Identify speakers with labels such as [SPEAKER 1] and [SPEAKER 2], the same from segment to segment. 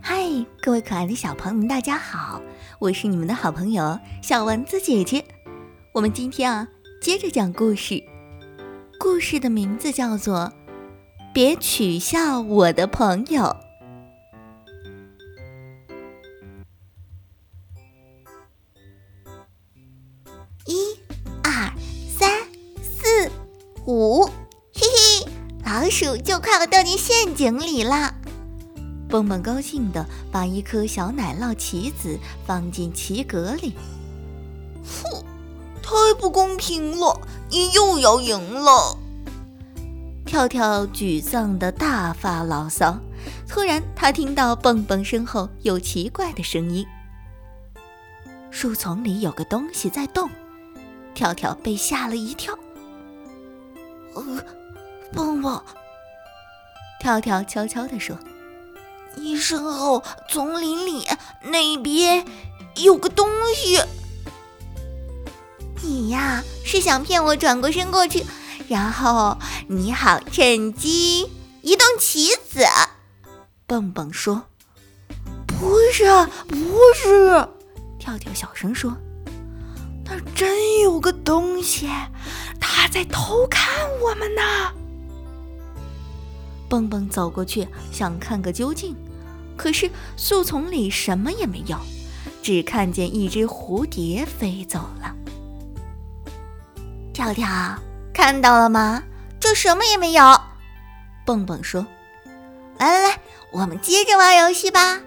[SPEAKER 1] 嗨，各位可爱的小朋友们，大家好，我是你们的好朋友小丸子姐姐。我们今天啊，接着讲故事，故事的名字叫做《别取笑我的朋友》。鼠就快要掉进陷阱里了。蹦蹦高兴地把一颗小奶酪棋子放进棋格里。
[SPEAKER 2] 哼，太不公平了！你又要赢了。
[SPEAKER 1] 跳跳沮丧的大发牢骚。突然，他听到蹦蹦身后有奇怪的声音。树丛里有个东西在动。跳跳被吓了一跳。
[SPEAKER 2] 呃，蹦蹦，
[SPEAKER 1] 跳跳悄悄地说：“
[SPEAKER 2] 你身后丛林里那边有个东西。
[SPEAKER 1] 你呀，是想骗我转过身过去，然后你好趁机移动棋子？”蹦蹦说：“
[SPEAKER 2] 不是，不是。”
[SPEAKER 1] 跳跳小声说。
[SPEAKER 2] 那真有个东西，它在偷看我们呢。
[SPEAKER 1] 蹦蹦走过去想看个究竟，可是树丛里什么也没有，只看见一只蝴蝶飞走了。跳跳看到了吗？这什么也没有。蹦蹦说：“来来来，我们接着玩游戏吧。”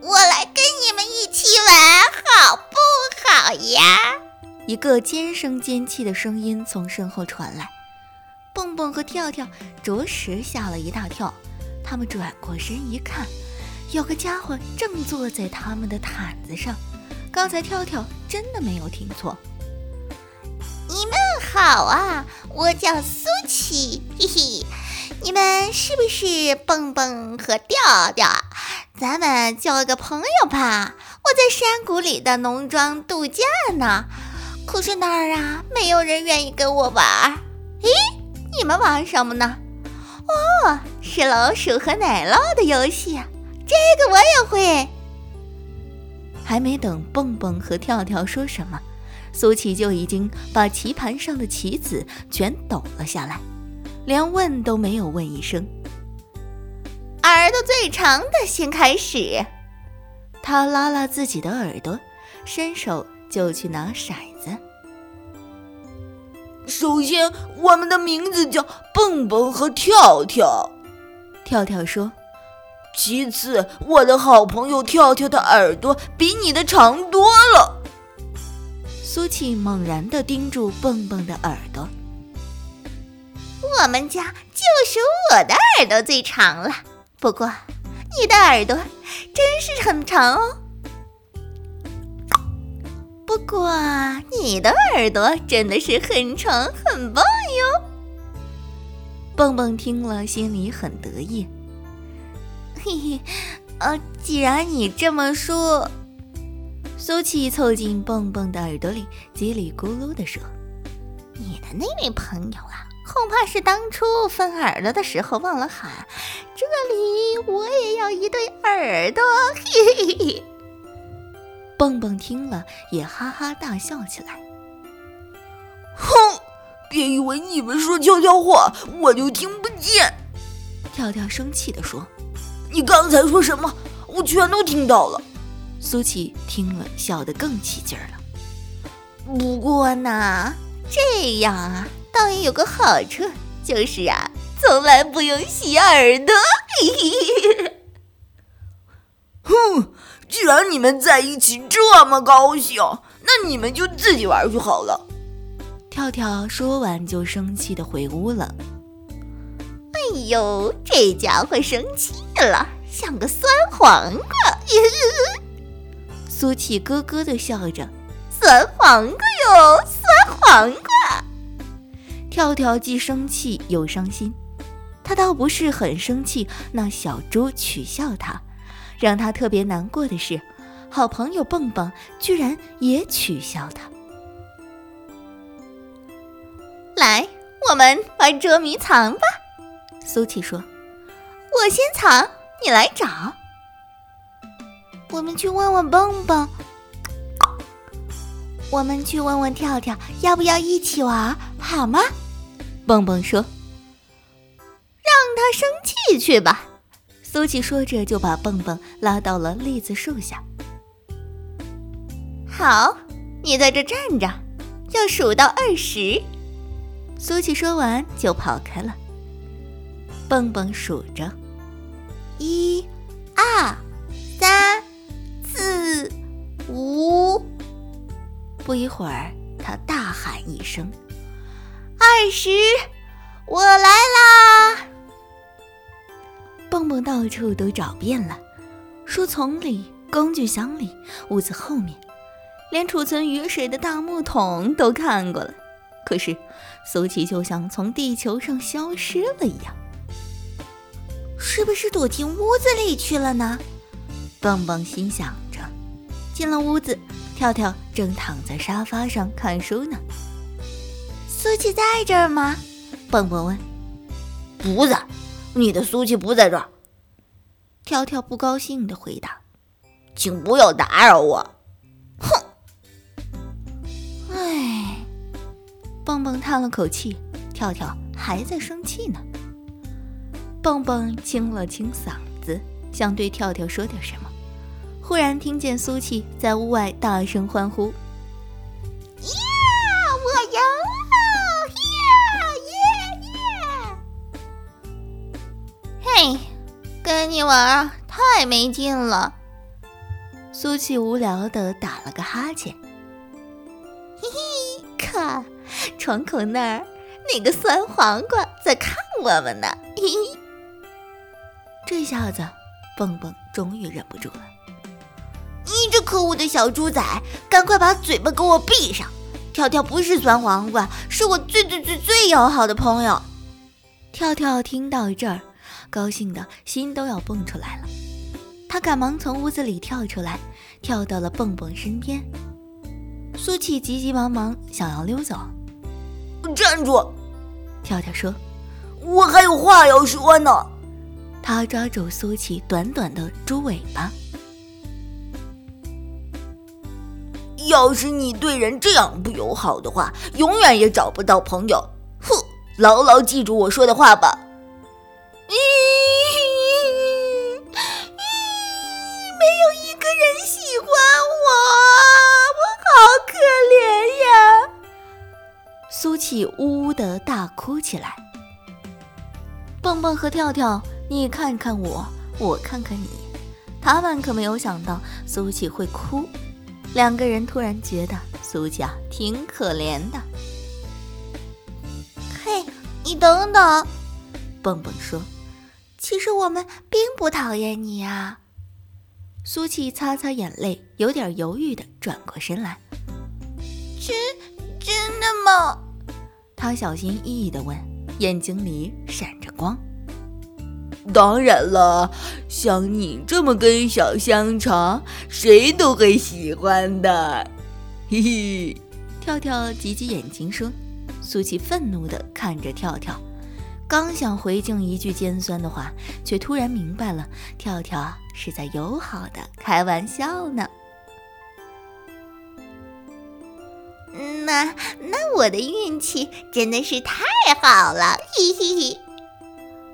[SPEAKER 3] 我来跟你们一起玩，好不好呀？
[SPEAKER 1] 一个尖声尖气的声音从身后传来，蹦蹦和跳跳着实吓了一大跳。他们转过身一看，有个家伙正坐在他们的毯子上。刚才跳跳真的没有听错。
[SPEAKER 3] 你们好啊，我叫苏琪，嘿嘿。你们是不是蹦蹦和调调？咱们交个朋友吧。我在山谷里的农庄度假呢，可是那儿啊，没有人愿意跟我玩。咦，你们玩什么呢？哦，是老鼠和奶酪的游戏，这个我也会。
[SPEAKER 1] 还没等蹦蹦和跳跳说什么，苏琪就已经把棋盘上的棋子全抖了下来。连问都没有问一声。
[SPEAKER 3] 耳朵最长的先开始。
[SPEAKER 1] 他拉拉自己的耳朵，伸手就去拿骰子。
[SPEAKER 2] 首先，我们的名字叫蹦蹦和跳跳。
[SPEAKER 1] 跳跳说。
[SPEAKER 2] 其次，我的好朋友跳跳的耳朵比你的长多了。
[SPEAKER 1] 苏琪猛然的盯住蹦蹦的耳朵。
[SPEAKER 3] 我们家就属我的耳朵最长了，不过你的耳朵真是很长哦。不过你的耳朵真的是很长很棒哟。
[SPEAKER 1] 蹦蹦听了心里很得意。
[SPEAKER 3] 嘿嘿，呃，既然你这么说，
[SPEAKER 1] 苏琪凑近蹦蹦的耳朵里叽里咕噜地说：“
[SPEAKER 3] 你的那位朋友啊。”恐怕是当初分耳朵的时候忘了喊，这里我也要一对耳朵。嘿嘿嘿！
[SPEAKER 1] 蹦蹦听了也哈哈大笑起来。
[SPEAKER 2] 哼，别以为你们说悄悄话我就听不见。
[SPEAKER 1] 跳跳生气地说：“
[SPEAKER 2] 你刚才说什么？我全都听到了。”
[SPEAKER 1] 苏琪听了笑得更起劲儿了。
[SPEAKER 3] 不过呢，这样啊。倒也有个好处，就是啊，从来不用洗耳朵。
[SPEAKER 2] 哼，既然你们在一起这么高兴，那你们就自己玩就好了。
[SPEAKER 1] 跳跳说完就生气的回屋了。
[SPEAKER 3] 哎呦，这家伙生气了，像个酸黄瓜。
[SPEAKER 1] 苏琪咯咯的笑着，
[SPEAKER 3] 酸黄瓜哟，酸黄瓜。
[SPEAKER 1] 跳跳既生气又伤心，他倒不是很生气那小猪取笑他，让他特别难过的是，好朋友蹦蹦居然也取笑他。
[SPEAKER 3] 来，我们玩捉迷藏吧。
[SPEAKER 1] 苏琪说：“
[SPEAKER 3] 我先藏，你来找。
[SPEAKER 1] 我们去问问蹦蹦，我们去问问跳跳，要不要一起玩，好吗？”
[SPEAKER 2] 蹦蹦说：“
[SPEAKER 3] 让他生气去吧。”
[SPEAKER 1] 苏琪说着，就把蹦蹦拉到了栗子树下。
[SPEAKER 3] 好，你在这站着，要数到二十。
[SPEAKER 1] 苏琪说完就跑开了。蹦蹦数着：
[SPEAKER 3] 一、二、三、四、五。
[SPEAKER 1] 不一会儿，他大喊一声：“
[SPEAKER 3] 二十！我来啦！”
[SPEAKER 1] 蹦蹦到处都找遍了，树丛里、工具箱里、屋子后面，连储存雨水的大木桶都看过了。可是，苏琪就像从地球上消失了一样。
[SPEAKER 3] 是不是躲进屋子里去了呢？
[SPEAKER 1] 蹦蹦心想着。进了屋子，跳跳正躺在沙发上看书呢。
[SPEAKER 3] 苏琪在这儿吗？
[SPEAKER 1] 蹦蹦问。
[SPEAKER 2] 不在。你的苏琪不在这儿，
[SPEAKER 1] 跳跳不高兴的回答：“
[SPEAKER 2] 请不要打扰我。”
[SPEAKER 3] 哼！
[SPEAKER 1] 哎，蹦蹦叹了口气，跳跳还在生气呢。蹦蹦清了清嗓子，想对跳跳说点什么，忽然听见苏琪在屋外大声欢呼。
[SPEAKER 3] 跟你玩太没劲了，
[SPEAKER 1] 苏琪无聊的打了个哈欠。
[SPEAKER 3] 嘿嘿，看窗口那儿那个酸黄瓜在看我们呢。嘿嘿，
[SPEAKER 1] 这下子蹦蹦终于忍不住了。
[SPEAKER 3] 你这可恶的小猪仔，赶快把嘴巴给我闭上！跳跳不是酸黄瓜，是我最最最最要好的朋友。
[SPEAKER 1] 跳跳听到这儿。高兴的心都要蹦出来了，他赶忙从屋子里跳出来，跳到了蹦蹦身边。苏琪急急忙忙想要溜走，
[SPEAKER 2] 站住！
[SPEAKER 1] 跳跳说：“
[SPEAKER 2] 我还有话要说呢。”
[SPEAKER 1] 他抓住苏琪短短的猪尾巴：“
[SPEAKER 2] 要是你对人这样不友好的话，永远也找不到朋友。哼，牢牢记住我说的话吧。”
[SPEAKER 1] 苏琪呜呜的大哭起来。蹦蹦和跳跳，你看看我，我看看你，他们可没有想到苏琪会哭。两个人突然觉得苏琪啊挺可怜的。
[SPEAKER 3] 嘿，你等等，
[SPEAKER 1] 蹦蹦说。
[SPEAKER 3] 其实我们并不讨厌你啊。
[SPEAKER 1] 苏琪擦擦眼泪，有点犹豫的转过身来。
[SPEAKER 3] 真真的吗？
[SPEAKER 1] 他小心翼翼的问，眼睛里闪着光。
[SPEAKER 2] 当然了，像你这么根小香肠，谁都会喜欢的。嘿嘿，
[SPEAKER 1] 跳跳挤挤眼睛说。苏琪愤怒的看着跳跳。刚想回敬一句尖酸的话，却突然明白了，跳跳是在友好的开玩笑呢。
[SPEAKER 3] 那那我的运气真的是太好了，嘿嘿嘿！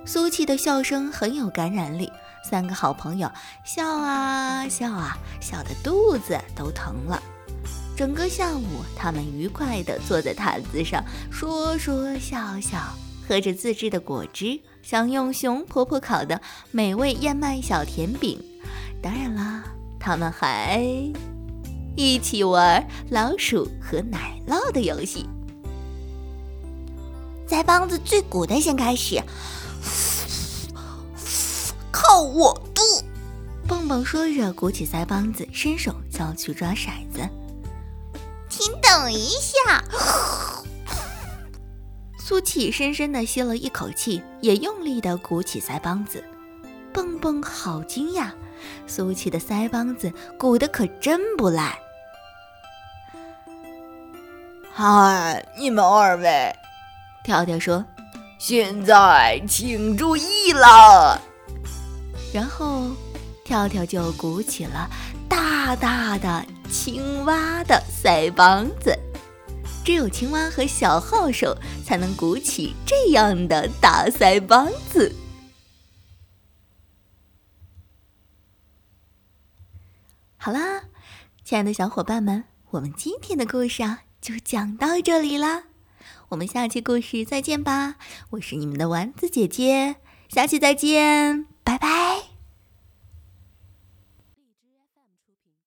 [SPEAKER 1] 苏琪的笑声很有感染力，三个好朋友笑啊笑啊，笑得肚子都疼了。整个下午，他们愉快地坐在毯子上，说说笑笑。喝着自制的果汁，享用熊婆婆烤的美味燕麦小甜饼。当然啦，他们还一起玩老鼠和奶酪的游戏。
[SPEAKER 3] 腮帮子最鼓的先开始，靠我度！
[SPEAKER 1] 蹦蹦说着，鼓起腮帮子，伸手就要去抓骰子。
[SPEAKER 3] 请等一下。
[SPEAKER 1] 苏琪深深的吸了一口气，也用力的鼓起腮帮子。蹦蹦好惊讶，苏琪的腮帮子鼓的可真不赖。
[SPEAKER 2] 嗨，你们二位，
[SPEAKER 1] 跳跳说：“现在请注意了。”然后跳跳就鼓起了大大的青蛙的腮帮子。只有青蛙和小号手才能鼓起这样的大腮帮子。好啦，亲爱的小伙伴们，我们今天的故事啊就讲到这里啦，我们下期故事再见吧！我是你们的丸子姐姐，下期再见，拜拜。